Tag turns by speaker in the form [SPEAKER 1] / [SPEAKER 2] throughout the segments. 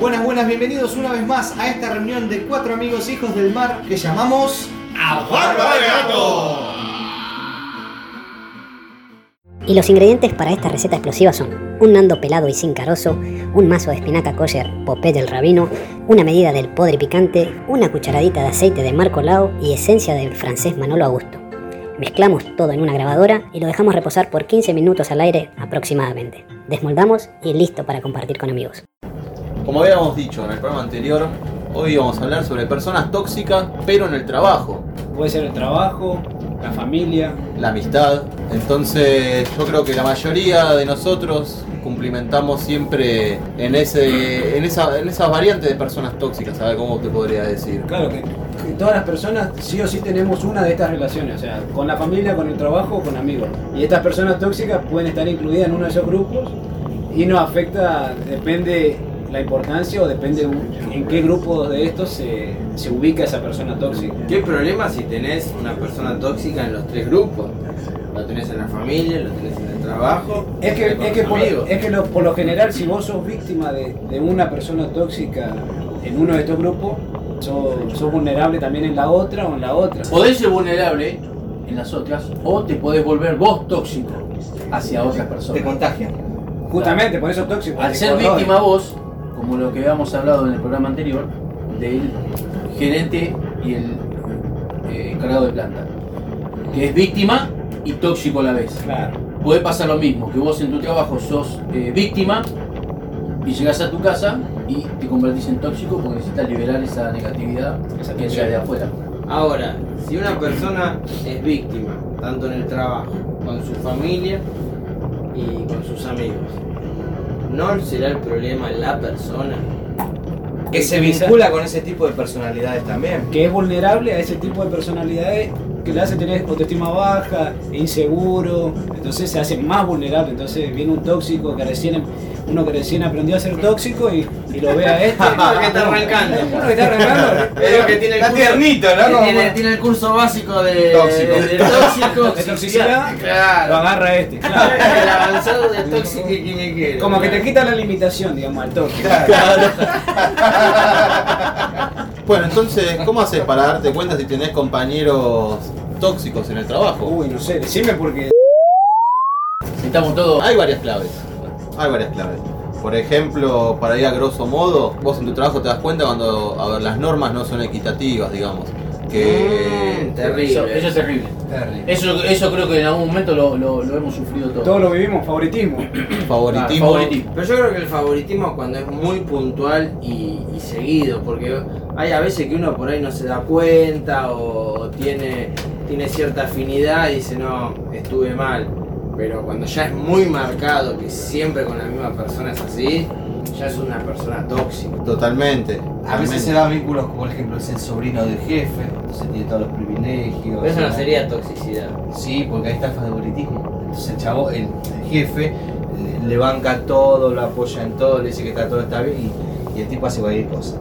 [SPEAKER 1] Buenas, buenas, bienvenidos una vez más a esta reunión de cuatro amigos hijos del mar que llamamos
[SPEAKER 2] ¡A Barba de Gato!
[SPEAKER 3] Y los ingredientes para esta receta explosiva son un nando pelado y sin carozo, un mazo de espinaca kosher Popeye el rabino, una medida del podre picante, una cucharadita de aceite de Marco Lao y esencia del francés Manolo Augusto. Mezclamos todo en una grabadora y lo dejamos reposar por 15 minutos al aire aproximadamente. Desmoldamos y listo para compartir con amigos.
[SPEAKER 4] Como habíamos dicho en el programa anterior, hoy vamos a hablar sobre personas tóxicas, pero en el trabajo,
[SPEAKER 5] Puede ser el trabajo, la familia.
[SPEAKER 4] la amistad. Entonces, yo creo que la mayoría de nosotros cumplimentamos siempre en ese en esa en esas variantes de personas tóxicas, ¿sabes cómo te podría decir?
[SPEAKER 5] Claro que, que todas las personas sí o sí tenemos una de estas relaciones, o sea, con la familia, con el trabajo o con amigos. Y estas personas tóxicas pueden estar incluidas en uno de esos grupos y nos afecta, depende la importancia o depende en qué grupo de estos se, se ubica esa persona tóxica.
[SPEAKER 6] ¿Qué problema si tenés una persona tóxica en los tres grupos? Lo tenés en la familia, lo tenés en trabajo,
[SPEAKER 5] Es que, es que, por,
[SPEAKER 6] amigos.
[SPEAKER 5] es que lo- por lo general, si vos sos víctima de, de una persona tóxica en uno de estos grupos, sos, sos vulnerable también en la otra o en la otra.
[SPEAKER 2] Podés ser vulnerable en las otras o te podés volver vos tóxico hacia otras
[SPEAKER 1] Te
[SPEAKER 2] personas.
[SPEAKER 1] contagian.
[SPEAKER 5] Justamente, por eso tóxico.
[SPEAKER 2] Al
[SPEAKER 5] te
[SPEAKER 2] ser víctima vos, como lo que habíamos hablado en el programa anterior, del gerente y el eh, encargado de planta, que es víctima y tóxico a la vez.
[SPEAKER 5] Claro.
[SPEAKER 2] Puede pasar lo mismo, que vos en tu trabajo sos eh, víctima y llegas a tu casa y te convertís en tóxico porque necesitas liberar esa negatividad
[SPEAKER 5] Esa
[SPEAKER 2] que entra de afuera.
[SPEAKER 6] Ahora, si una persona es víctima, tanto en el trabajo, con su familia y con sus amigos, ¿no será el problema la persona?
[SPEAKER 1] Que se vincula con ese tipo de personalidades también.
[SPEAKER 5] Que es vulnerable a ese tipo de personalidades que le hace tener autoestima baja, inseguro, entonces se hace más vulnerable. Entonces viene un tóxico que recién, uno que recién aprendió a ser tóxico y, y lo ve a este.
[SPEAKER 6] Uno que está arrancando.
[SPEAKER 5] Uno que está arrancando.
[SPEAKER 6] Es que tiene el
[SPEAKER 1] Está
[SPEAKER 6] curso,
[SPEAKER 1] tiernito, ¿no?
[SPEAKER 6] que tiene, tiene el curso básico de
[SPEAKER 4] Tóxico.
[SPEAKER 6] de, de tóxico,
[SPEAKER 5] De toxicidad, lo agarra este. claro.
[SPEAKER 6] El avanzado de tóxico y quimiquero.
[SPEAKER 5] Como que te quita la limitación, digamos, al tóxico.
[SPEAKER 4] Bueno, entonces, ¿cómo haces para darte cuenta si tenés compañeros tóxicos en el trabajo?
[SPEAKER 5] Uy, no sé, decime porque.
[SPEAKER 2] Estamos todos.
[SPEAKER 4] Hay varias claves. Hay varias claves. Por ejemplo, para ir a grosso modo, vos en tu trabajo te das cuenta cuando a ver, las normas no son equitativas, digamos. Que
[SPEAKER 6] Mm, terrible.
[SPEAKER 2] Eso, eso es terrible. Eso, eso creo que en algún momento lo, lo- lo hemos sufrido todos.
[SPEAKER 5] Todos lo vivimos, favoritismo.
[SPEAKER 4] favoritismo.
[SPEAKER 2] Ah, favoritismo.
[SPEAKER 6] Pero yo creo que el favoritismo cuando es muy puntual y, y seguido, porque hay a veces que uno por ahí no se da cuenta o tiene, tiene cierta afinidad y dice, no, estuve mal. Pero cuando ya es muy marcado, que siempre con la misma persona es así, ya es una persona tóxica.
[SPEAKER 4] Totalmente.
[SPEAKER 7] A veces se da vínculos como por ejemplo es el sobrino del jefe, entonces tiene todos los privilegios.
[SPEAKER 6] Pero eso no sería toxicidad.
[SPEAKER 7] Sí, porque ahí está el favoritismo. Entonces el chavo, el, el jefe, eh, le banca todo, lo apoya en todo, le dice que está todo está bien y, y el tipo hace cualquier cosa,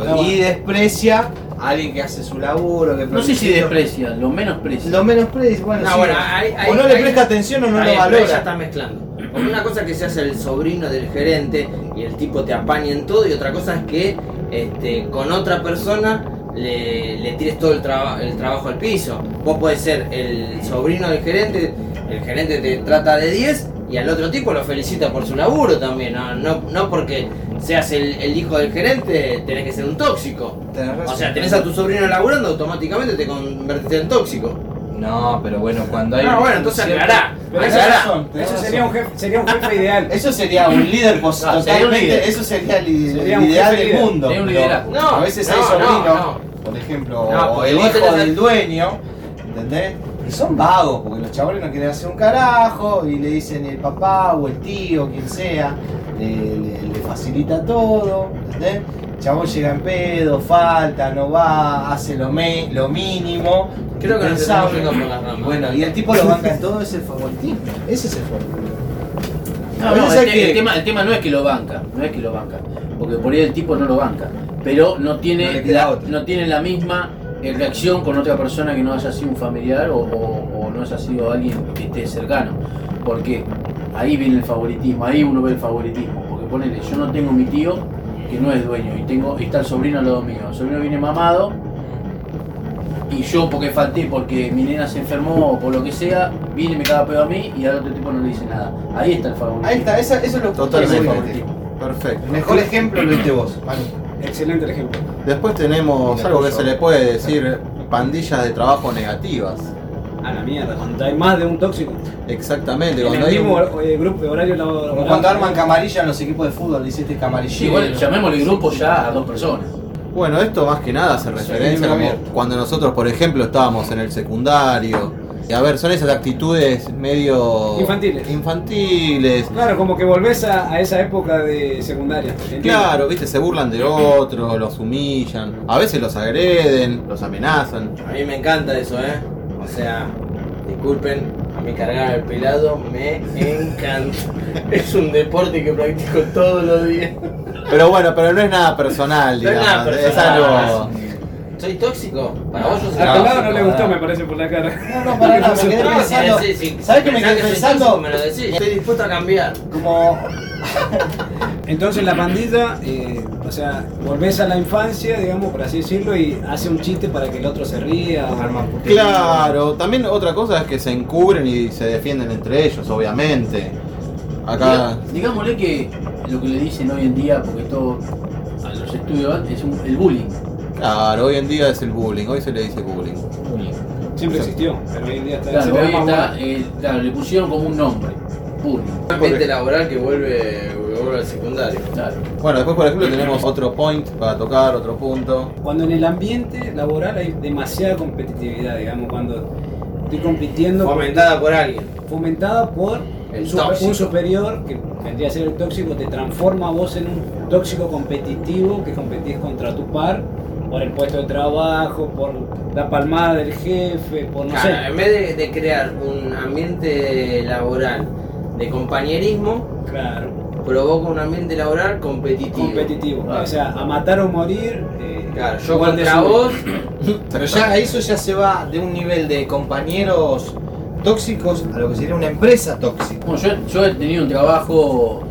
[SPEAKER 5] bueno.
[SPEAKER 7] Y desprecia a alguien que hace su laburo, que
[SPEAKER 2] No sé si desprecia, lo menosprecia.
[SPEAKER 7] Lo menosprecia, bueno,
[SPEAKER 6] No,
[SPEAKER 7] sí.
[SPEAKER 6] bueno, ahí-
[SPEAKER 7] o no le presta atención o no lo
[SPEAKER 6] ahí ya
[SPEAKER 7] valora.
[SPEAKER 6] está mezclando. Porque una cosa es que se hace el sobrino del gerente y el tipo te apaña en todo, y otra cosa es que este, con otra persona le, le tires todo el, traba- el trabajo al piso. Vos podés ser el sobrino del gerente, el gerente te trata de 10 y al otro tipo lo felicita por su laburo también. No, no, no porque seas el, el hijo del gerente tenés que ser un tóxico.
[SPEAKER 7] Tenés razón.
[SPEAKER 6] O sea, tenés a tu sobrino laburando, automáticamente te convertís en tóxico.
[SPEAKER 7] No, pero bueno, cuando hay.
[SPEAKER 6] No, bueno, entonces
[SPEAKER 7] cierto-
[SPEAKER 6] aclará.
[SPEAKER 5] Pero
[SPEAKER 6] Aclará.
[SPEAKER 7] razón,
[SPEAKER 5] eso
[SPEAKER 7] razón.
[SPEAKER 5] sería un, jefe, sería un jefe ideal.
[SPEAKER 7] Eso sería un líder pos-
[SPEAKER 2] sería un
[SPEAKER 7] totalmente,
[SPEAKER 2] líder.
[SPEAKER 7] eso sería el,
[SPEAKER 5] Sería
[SPEAKER 7] el ideal del
[SPEAKER 5] líder.
[SPEAKER 7] mundo.
[SPEAKER 2] Sería un
[SPEAKER 7] pero
[SPEAKER 2] liderazgo.
[SPEAKER 6] No,
[SPEAKER 7] a veces hay
[SPEAKER 6] no,
[SPEAKER 7] sobrinos,
[SPEAKER 6] no, no.
[SPEAKER 7] por ejemplo,
[SPEAKER 6] No,
[SPEAKER 7] o el hijo
[SPEAKER 6] tenés
[SPEAKER 7] del
[SPEAKER 6] el-
[SPEAKER 7] dueño, ¿entendés? Son vagos, porque los chavales no quieren hacer un carajo y le dicen el papá o el tío, quien sea, le, le- le facilita todo, ¿entendés? El chabón llega en pedo, falta, no va, hace lo, me- lo mínimo.
[SPEAKER 6] Creo que por las ramas.
[SPEAKER 7] Y bueno, y el tipo lo banca en todo, es el favoritismo. Ese es el favoritismo.
[SPEAKER 2] No, no, el,
[SPEAKER 7] que-
[SPEAKER 2] tema, el tema no es que lo banca, no es que lo banca, porque por ahí el tipo no lo banca, pero no
[SPEAKER 7] No
[SPEAKER 2] tiene, la, no tiene la misma eh, reacción con otra persona que no haya sido un familiar o, o- o no haya sido alguien que esté cercano, porque ahí viene el favoritismo, ahí uno ve el favoritismo, porque ponele, yo no tengo mi tío que no es dueño y tengo y está el sobrino al lado mío. El sobrino viene mamado y yo porque falté porque mi nena se enfermó o por lo que sea, viene y me caga pedo a mí y al otro tipo no le dice nada. Ahí está el favoritismo.
[SPEAKER 7] Ahí está, eso es lo que
[SPEAKER 4] Totalmente.
[SPEAKER 7] es el
[SPEAKER 2] favoritismo.
[SPEAKER 4] Perfecto.
[SPEAKER 7] Mejor ejemplo lo diste vos, Manu.
[SPEAKER 5] Excelente el ejemplo.
[SPEAKER 4] Después tenemos algo que se le puede decir pandillas de trabajo negativas.
[SPEAKER 5] A la mierda, cuando hay más de un tóxico.
[SPEAKER 4] Exactamente.
[SPEAKER 5] En
[SPEAKER 4] Cuando
[SPEAKER 5] el
[SPEAKER 4] hay
[SPEAKER 5] mismo
[SPEAKER 4] un-
[SPEAKER 5] eh, grupo de horario laboral.
[SPEAKER 7] Como cuando arman camarilla en los equipos de fútbol, le hiciste camarilla.
[SPEAKER 2] Igual llamémosle grupo ya a dos personas.
[SPEAKER 4] Bueno, esto más que nada hace referencia como cuando nosotros, por ejemplo, estábamos en el secundario. Y a ver, son esas actitudes medio
[SPEAKER 5] Infantiles.
[SPEAKER 4] infantiles.
[SPEAKER 5] Claro, como que volvés a, a esa época de secundaria. ¿entiendes?
[SPEAKER 4] Claro, viste, se burlan de otros, los humillan, a veces los agreden, los amenazan.
[SPEAKER 6] A mí me encanta eso, ¿eh? O sea, disculpen, a mí cargar el pelado me encanta. es un deporte que practico todos los días.
[SPEAKER 4] Pero bueno, pero no es nada personal,
[SPEAKER 6] No es
[SPEAKER 4] digamos.
[SPEAKER 6] nada
[SPEAKER 4] Es
[SPEAKER 6] personal.
[SPEAKER 4] algo.
[SPEAKER 6] ¿Soy tóxico? Para vos yo soy
[SPEAKER 5] Al pelado no
[SPEAKER 6] tóxico,
[SPEAKER 5] le gustó, me parece, por la cara.
[SPEAKER 7] No, no, para nada, me quedé
[SPEAKER 6] No, si
[SPEAKER 7] pensando.
[SPEAKER 6] decís, si
[SPEAKER 7] ¿Sabes qué me
[SPEAKER 6] pensás
[SPEAKER 7] quedé pensando?
[SPEAKER 6] tóxico, Me lo decís, estoy dispuesto a cambiar.
[SPEAKER 7] Como.
[SPEAKER 5] Entonces la pandilla, eh, o sea, volvés a la infancia, digamos, por así decirlo, y hace un chiste para que el otro se ría. o-
[SPEAKER 4] Claro, también otra cosa es que se encubren y se defienden entre ellos, obviamente. Acá.
[SPEAKER 2] Diga- Digámosle que lo que le dicen hoy en día, porque todo a los estudios es un- el bullying.
[SPEAKER 4] Claro, hoy en día es el bullying, hoy se le dice bullying.
[SPEAKER 5] Siempre existió, pero hoy en día está
[SPEAKER 2] Claro, hoy está, eh, claro, le pusieron como un nombre, bullying.
[SPEAKER 6] Un ambiente laboral que vuelve, vuelve al secundario.
[SPEAKER 2] Claro.
[SPEAKER 4] Bueno, después por ejemplo tenemos otro point para tocar, otro punto.
[SPEAKER 5] Cuando en el ambiente laboral hay demasiada competitividad, digamos, cuando estoy compitiendo
[SPEAKER 6] Fomentada por alguien.
[SPEAKER 5] fomentada por
[SPEAKER 6] El
[SPEAKER 5] un, super-
[SPEAKER 6] tóxico.
[SPEAKER 5] un superior que vendría a ser el tóxico, te transforma a vos en un tóxico competitivo que competís contra tu par por el puesto de trabajo, por la palmada del jefe, por no
[SPEAKER 6] Claro,
[SPEAKER 5] sé.
[SPEAKER 6] en vez de, de crear un ambiente laboral de compañerismo,
[SPEAKER 5] Claro,
[SPEAKER 6] provoca un ambiente laboral competitivo.
[SPEAKER 5] competitivo.
[SPEAKER 2] Claro.
[SPEAKER 5] O sea, a matar o morir. eh,
[SPEAKER 6] Claro, yo contra vos,
[SPEAKER 7] Pero ya eso ya se va de un nivel de compañeros tóxicos a lo que sería una empresa tóxica.
[SPEAKER 2] Bueno, yo, yo he tenido un trabajo,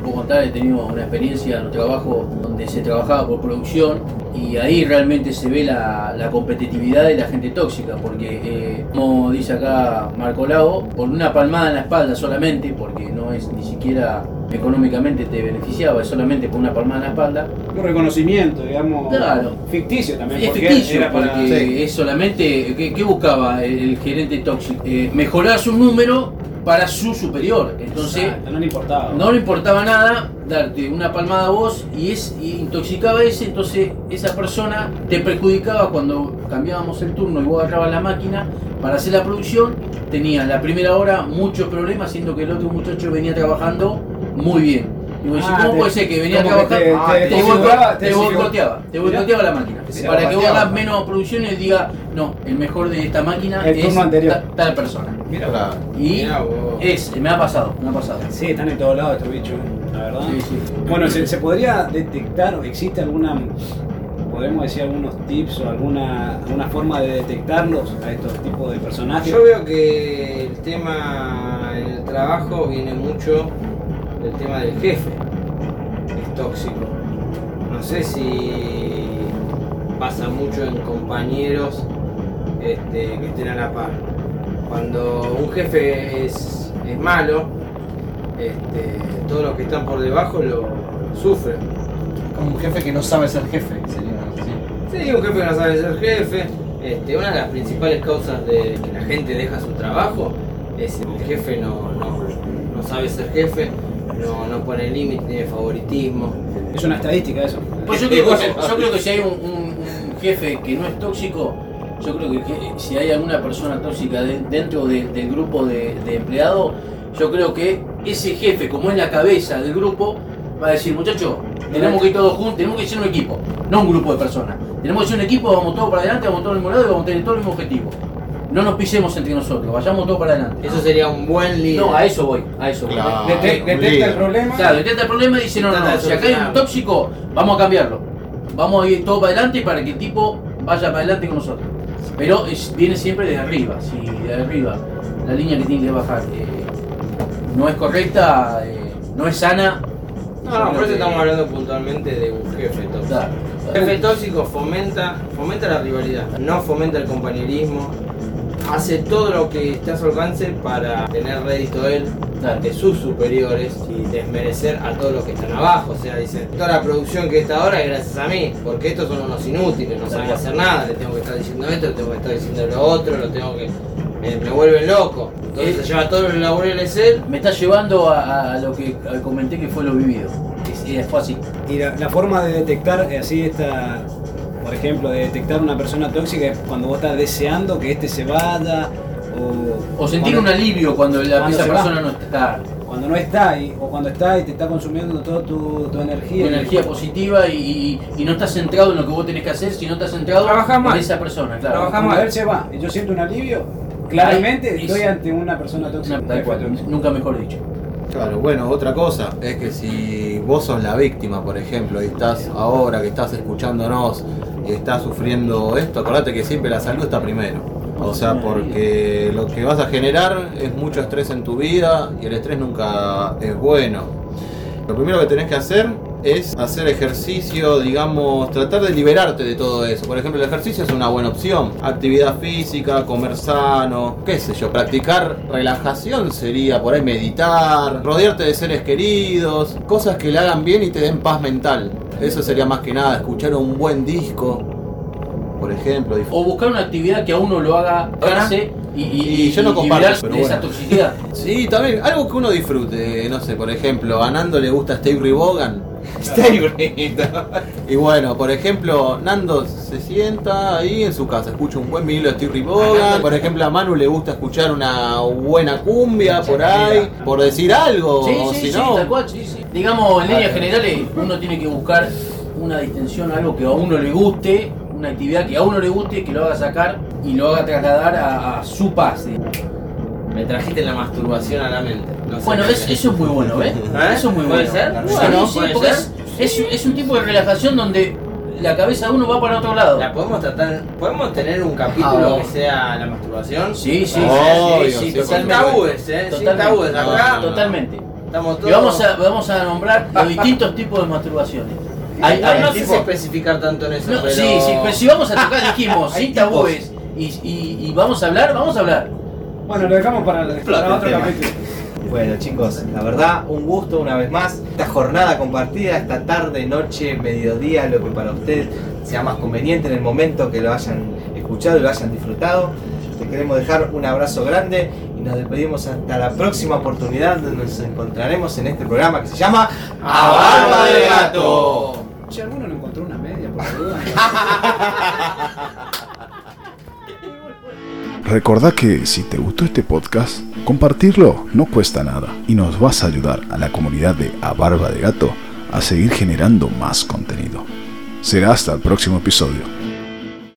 [SPEAKER 2] puedo contar, he tenido una experiencia en un trabajo donde se trabajaba por producción y ahí realmente se ve la, la competitividad de la gente tóxica, porque eh, como dice acá Marco Lago, por una palmada en la espalda solamente, porque no es ni siquiera económicamente te beneficiaba, es solamente por una palmada en la espalda,
[SPEAKER 5] Un reconocimiento, digamos.
[SPEAKER 2] Claro.
[SPEAKER 5] Ficticio también.
[SPEAKER 2] es
[SPEAKER 5] porque
[SPEAKER 2] ficticio,
[SPEAKER 5] era para-
[SPEAKER 2] porque
[SPEAKER 4] Sí.
[SPEAKER 2] es solamente, ¿qué, buscaba el, el gerente tóxico? Eh, mejorar su número para su superior, entonces...
[SPEAKER 5] Exacto, no le importaba.
[SPEAKER 2] No le importaba nada darte una palmada a vos y, es, y intoxicaba ese, entonces esa persona te perjudicaba cuando cambiábamos el turno y vos agarrabas la máquina para hacer la producción, tenía la primera hora muchos problemas, siendo que el otro muchacho venía trabajando muy bien. Y vos decís,
[SPEAKER 5] Ah,
[SPEAKER 2] ¿cómo
[SPEAKER 5] te-
[SPEAKER 2] puede ser que venía a trabajar?
[SPEAKER 5] te-
[SPEAKER 2] Ah,
[SPEAKER 5] te
[SPEAKER 2] boicoteaba, te boicoteaba la máquina. Para que vos hagas menos producción y él diga, no, el mejor de esta máquina
[SPEAKER 5] El
[SPEAKER 2] es ta- tal persona.
[SPEAKER 5] Mira,
[SPEAKER 4] Claro.
[SPEAKER 2] Y es, me ha pasado, me ha pasado.
[SPEAKER 5] Sí, están en todos lados estos bichos, la verdad.
[SPEAKER 2] Sí, sí.
[SPEAKER 5] Bueno, ¿se, se podría detectar o existe alguna, podemos decir algunos tips o alguna, alguna forma de detectarlos a estos tipos de personajes?
[SPEAKER 6] yo veo que el tema en el trabajo viene mucho tema del jefe. Es tóxico. No sé si pasa mucho en compañeros este, que estén a la par. Cuando un jefe es, es malo, este, todos los que están por debajo lo, lo sufren.
[SPEAKER 7] Como un jefe que no sabe ser jefe, sería así.
[SPEAKER 6] Sí, un jefe que no sabe ser jefe. Este, una de las principales causas de que la gente deja su trabajo es el jefe no, no, no sabe ser jefe, no, no pone límite, tiene favoritismo.
[SPEAKER 5] Es una estadística eso.
[SPEAKER 2] Pues yo creo, que, yo creo que si hay un, un- un jefe que no es tóxico, yo creo que, que si hay alguna persona tóxica de- dentro de- del grupo de, de empleados, yo creo que ese jefe, como es la cabeza del grupo, va a decir, muchachos, tenemos que ir todos juntos, tenemos que ser un equipo, no un grupo de personas. Tenemos que ser un equipo, vamos todos para adelante, vamos todos al mismo lado y vamos a tener todo el mismo objetivo. No nos pisemos entre nosotros, vayamos todos para adelante.
[SPEAKER 6] Eso sería un buen líder.
[SPEAKER 2] No, a eso voy, a eso voy.
[SPEAKER 4] Claro.
[SPEAKER 5] Dete-
[SPEAKER 4] un
[SPEAKER 5] detecta el problema.
[SPEAKER 2] Claro, detecta el problema y dice, no, no, no, si acá hay un tóxico, vamos a cambiarlo. Vamos a ir todo para adelante para que el tipo vaya para adelante con nosotros. Pero es- viene siempre de arriba, si de arriba la línea que tiene que bajar eh, no es correcta, eh, no es sana,
[SPEAKER 6] No, no, por eso
[SPEAKER 5] que-
[SPEAKER 6] estamos hablando puntualmente de un jefe tóxico.
[SPEAKER 2] Claro.
[SPEAKER 6] El jefe tóxico fomenta, fomenta la rivalidad, no fomenta el compañerismo, hace todo lo que esté a su alcance para tener rédito él de sus superiores y desmerecer a todos los que están abajo. O sea, dicen, toda la producción que está ahora es gracias a mí, porque estos son unos inútiles, no saben hacer nada, le tengo que estar diciendo esto, le tengo que estar diciendo lo otro, lo tengo que... Me, me vuelven loco. Entonces
[SPEAKER 2] Eh,
[SPEAKER 6] se lleva todos los laureles él.
[SPEAKER 2] Me está llevando a, a lo que comenté que fue lo vivido. Es, es- fue así.
[SPEAKER 5] Y la, la forma de detectar eh, así esta, por ejemplo, de detectar una persona tóxica es cuando vos estás deseando que este se vaya o,
[SPEAKER 2] O sentir
[SPEAKER 5] cuando-
[SPEAKER 2] un alivio cuando la,
[SPEAKER 5] cuando
[SPEAKER 2] esa persona
[SPEAKER 5] va.
[SPEAKER 2] no está.
[SPEAKER 5] cuando no está y, o cuando está y te está consumiendo toda tu, tu energía.
[SPEAKER 2] Energía positiva y, y- y no estás centrado en lo que vos tenés que hacer, sino estás centrado
[SPEAKER 6] Trabajás
[SPEAKER 2] en
[SPEAKER 6] mal.
[SPEAKER 2] esa persona, claro.
[SPEAKER 6] Trabajás mal.
[SPEAKER 5] él se va y yo siento un alivio, claramente
[SPEAKER 2] Ahí,
[SPEAKER 5] estoy
[SPEAKER 2] es-
[SPEAKER 5] ante una persona tóxica.
[SPEAKER 2] Una- nunca mejor dicho.
[SPEAKER 4] Claro, bueno, otra cosa es que si vos sos la víctima, por ejemplo, y estás ahora que estás escuchándonos y estás sufriendo esto, acordate que siempre la salud está primero. O sea, porque lo que vas a generar es mucho estrés en tu vida y el estrés nunca es bueno. Lo primero que tenés que hacer es hacer ejercicio, digamos, tratar de liberarte de todo eso. Por ejemplo, el ejercicio es una buena opción. Actividad física, comer sano, qué sé yo, practicar relajación sería por ahí meditar, rodearte de seres queridos, cosas que le hagan bien y te den paz mental. Eso sería más que nada, escuchar un buen disco, por ejemplo.
[SPEAKER 2] O buscar una actividad que a uno lo haga verse y, y,
[SPEAKER 4] Y yo no comparto, pero
[SPEAKER 2] de esa
[SPEAKER 4] bueno.
[SPEAKER 2] toxicidad.
[SPEAKER 4] Sí, también, algo que uno disfrute, no sé, por ejemplo, a Nando le gusta Steve Bogan.
[SPEAKER 6] Está bonito.
[SPEAKER 4] Y bueno, por ejemplo, Nando se sienta ahí en su casa, escucha un buen vinilo de Steve Bogan. Por ejemplo, a Manu le gusta escuchar una buena cumbia por ahí, por decir algo.
[SPEAKER 2] Sí,
[SPEAKER 4] o
[SPEAKER 2] sí,
[SPEAKER 4] si
[SPEAKER 2] sí,
[SPEAKER 4] no,
[SPEAKER 2] tal cual, sí, sí. Digamos, en líneas generales, uno tiene que buscar una distensión, algo que a uno le guste, una actividad que a uno le guste, que lo haga sacar y lo haga trasladar a, a su paz.
[SPEAKER 6] Me trajiste la masturbación a la mente. No sé
[SPEAKER 2] Bueno, es- eso es muy bueno, ¿ves?
[SPEAKER 6] ¿Eh?
[SPEAKER 2] Eso es muy
[SPEAKER 6] ¿Puede
[SPEAKER 2] bueno.
[SPEAKER 6] ser?
[SPEAKER 2] Bueno, sí,
[SPEAKER 6] ¿Puede
[SPEAKER 2] porque
[SPEAKER 6] ser?
[SPEAKER 2] es, es, es un tipo de relajación donde la cabeza de uno va para otro lado.
[SPEAKER 6] La podemos tratar, podemos tener un capítulo
[SPEAKER 2] Ah,
[SPEAKER 6] que sea la masturbación.
[SPEAKER 2] Sí, sí, sí, sí,
[SPEAKER 4] sí,
[SPEAKER 2] sí,
[SPEAKER 6] Sin
[SPEAKER 2] totalmente.
[SPEAKER 6] tabúes, eh,
[SPEAKER 2] Totalmente.
[SPEAKER 6] tabúes. Acá
[SPEAKER 4] No, no.
[SPEAKER 2] Totalmente.
[SPEAKER 6] estamos todos.
[SPEAKER 2] Y vamos a, vamos a nombrar los distintos tipos de masturbaciones. Hay,
[SPEAKER 6] no,
[SPEAKER 2] hay
[SPEAKER 6] no sé si especificar tanto en eso,
[SPEAKER 2] No,
[SPEAKER 6] pero...
[SPEAKER 2] Sí, sí, pero si vamos a tocar, dijimos,
[SPEAKER 7] Hay
[SPEAKER 2] sin tabúes y, y, y vamos a hablar, vamos a hablar.
[SPEAKER 5] Bueno, lo dejamos para, para otro
[SPEAKER 7] tema.
[SPEAKER 5] capítulo.
[SPEAKER 7] Bueno chicos, la verdad, un gusto una vez más. Esta jornada compartida, esta tarde, noche, mediodía, lo que para ustedes sea más conveniente en el momento que lo hayan escuchado y lo hayan disfrutado. Les queremos dejar un abrazo grande y nos despedimos hasta la próxima oportunidad donde nos encontraremos en este programa que se llama
[SPEAKER 6] ¡A barba de gato!
[SPEAKER 5] Che, ¿alguno no encontró una media por la duda?
[SPEAKER 8] Recordá que si te gustó este podcast, compartirlo no cuesta nada y nos vas a ayudar a la comunidad de A Barba de Gato a seguir generando más contenido. Será hasta el próximo episodio.